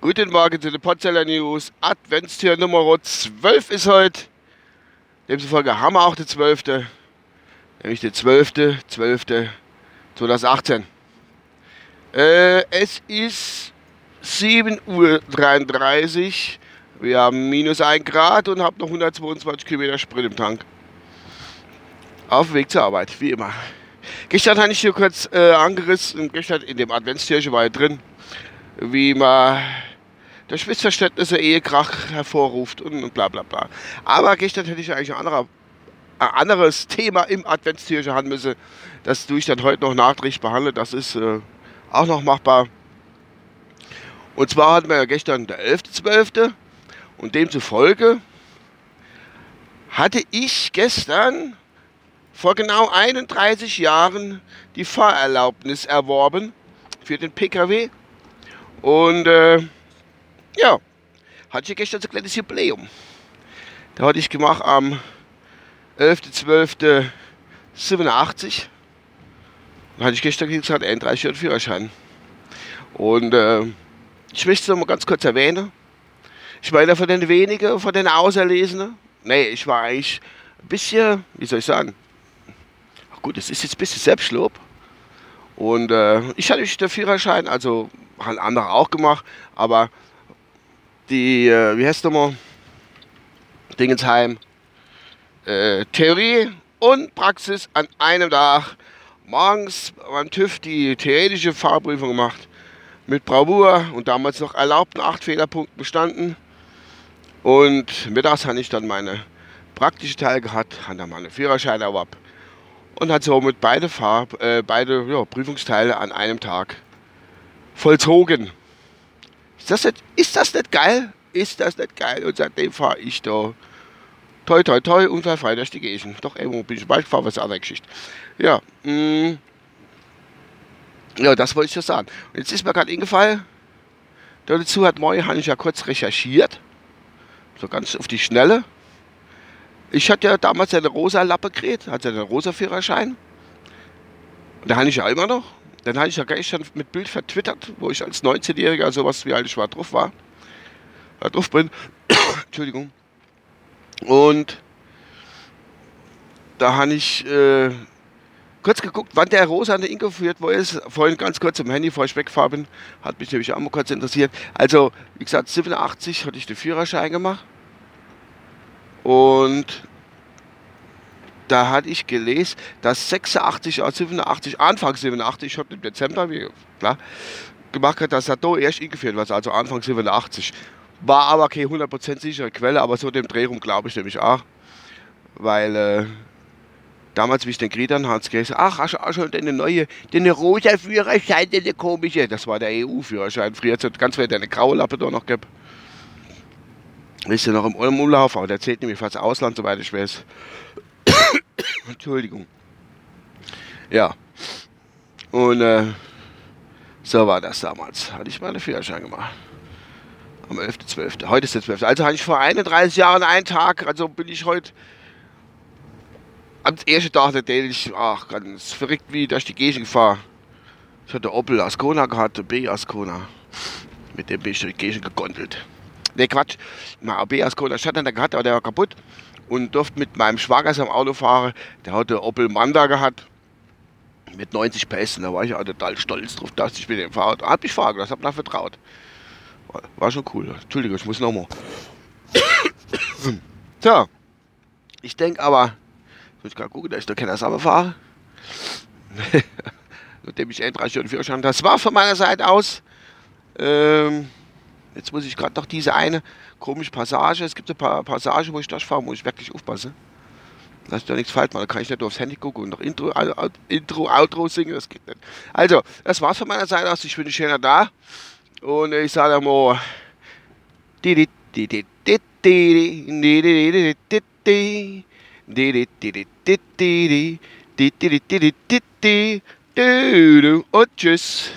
Guten Morgen zu den Potzeller News. Adventstür Nummer 12 ist heute. Demzufolge haben wir auch den 12. Nämlich den 12. 12. 2018. Äh, es ist 7.33 Uhr. Wir haben minus 1 Grad und haben noch 122 Kilometer Sprit im Tank. Auf dem Weg zur Arbeit, wie immer. Gestern hatte ich hier kurz äh, angerissen, gestern in dem Adventstürchen war ich drin, wie man das Missverständnisse, Ehekrach hervorruft und, und bla bla bla. Aber gestern hätte ich eigentlich ein, anderer, ein anderes Thema im Adventstürchen haben müssen. Das tue ich dann heute noch nachträglich behandeln. Das ist äh, auch noch machbar. Und zwar hatten wir ja gestern der 11.12. und demzufolge hatte ich gestern vor genau 31 Jahren die Fahrerlaubnis erworben für den Pkw. Und äh, ja, hatte ich gestern so ein kleines Jubiläum. Da hatte ich gemacht am 11.12.87. Da hatte ich gestern gesagt, 31 Jahre Führerschein. Und äh, ich möchte es noch mal ganz kurz erwähnen. Ich war einer von den wenigen, von den Auserlesenen. Nee, ich war eigentlich ein bisschen, wie soll ich sagen, Gut, es ist jetzt ein bisschen Selbstlob. Und äh, ich hatte den Führerschein, also haben andere auch gemacht, aber die, äh, wie heißt nochmal? Dingensheim, äh, Theorie und Praxis an einem Tag. Morgens beim TÜV die theoretische Fahrprüfung gemacht. Mit Bravour und damals noch erlaubten acht Fehlerpunkten bestanden. Und mittags habe ich dann meine praktische Teil gehabt, habe dann meine Führerschein erworben und hat somit beide, Fahr äh, beide ja, Prüfungsteile an einem Tag vollzogen. Ist das, nicht, ist das nicht geil? Ist das nicht geil? Und seitdem fahre ich da toi toi toi unfallfrei durch die Gegend. Doch irgendwo bin ich bald gefahren, was eine andere Geschichte. Ja, mh, mm. ja, das wollte ich ja sagen. Und jetzt ist mir gerade eingefallen, dazu hat Moi, habe ich ja kurz recherchiert, so ganz auf die Schnelle. Ich hatte ja damals eine rosa Lappe gekriegt, hatte einen rosa Führerschein. Und da hatte ich ja immer noch. Dann hatte ich ja gestern mit Bild vertwittert, wo ich als 19-Jähriger sowas wie alt ich war drauf war. War drauf bin. Entschuldigung. Und da habe ich äh, kurz geguckt, wann der rosa eine Inko führt, wo ist. Vorhin ganz kurz im Handy, bevor ich weggefahren bin. Hat mich nämlich auch mal kurz interessiert. Also, wie gesagt, 87 hatte ich den Führerschein gemacht. Und da hatte ich gelesen, dass 86 oder 87, Anfang 87, schon im Dezember, wie klar, gemacht hat, dass er da erst eingeführt wird, also Anfang 87. War aber keine 100% sichere Quelle, aber so dem Drehung glaube ich nämlich auch. Weil äh, damals, wie ich den habe, hat es gesagt, ach, hast du auch schon den neue, den rosa Führerschein, den komische, das war der EU-Führerschein. Früher ganz viel eine graue Lappe da noch gehabt ist ja noch im Umlauf, aber der zählt nämlich fast Ausland, soweit ich weiß. Entschuldigung. Ja. Und äh, so war das damals. Hatte ich meine Führerschein gemacht. Am 11.12. Heute ist der 12. Also hatte ich vor 31 Jahren einen Tag, also bin ich heute am ersten Tag, der ich, ach, ganz verrückt wie durch die Gegend gefahren. Ich hatte Opel Ascona gehabt, B Ascona. Mit dem bin ich durch die Gegend gegondelt. Ne, Quatsch. Mein AB aus Stadt gehabt, aber der war kaputt. Und durfte mit meinem Schwager am Auto fahren. Der hatte Opel Manda gehabt. Mit 90 PS. da war ich auch total stolz drauf, dass ich mit dem Fahrrad. Hat mich fahren das hat mir vertraut. War, schon cool. Entschuldigung, ich muss nochmal. so. Ich denke aber, ich muss gerade gucken, dass ich da keiner selber fahre. Nachdem ich endlich Stunden Führerschein Das war von meiner Seite aus. Ähm, Jetzt muss ich gerade noch diese eine komische Passage. Es gibt ein paar Passagen, wo ich durchfahre, wo ich wirklich aufpasse. Lass ich da nichts falsch machen. Da kann ich nicht nur aufs Handy gucken und noch Intro, Intro, Outro singen. Das geht nicht. Also, das war's von meiner Seite aus. Ich bin schöner da. Und ich sage mal. Und tschüss.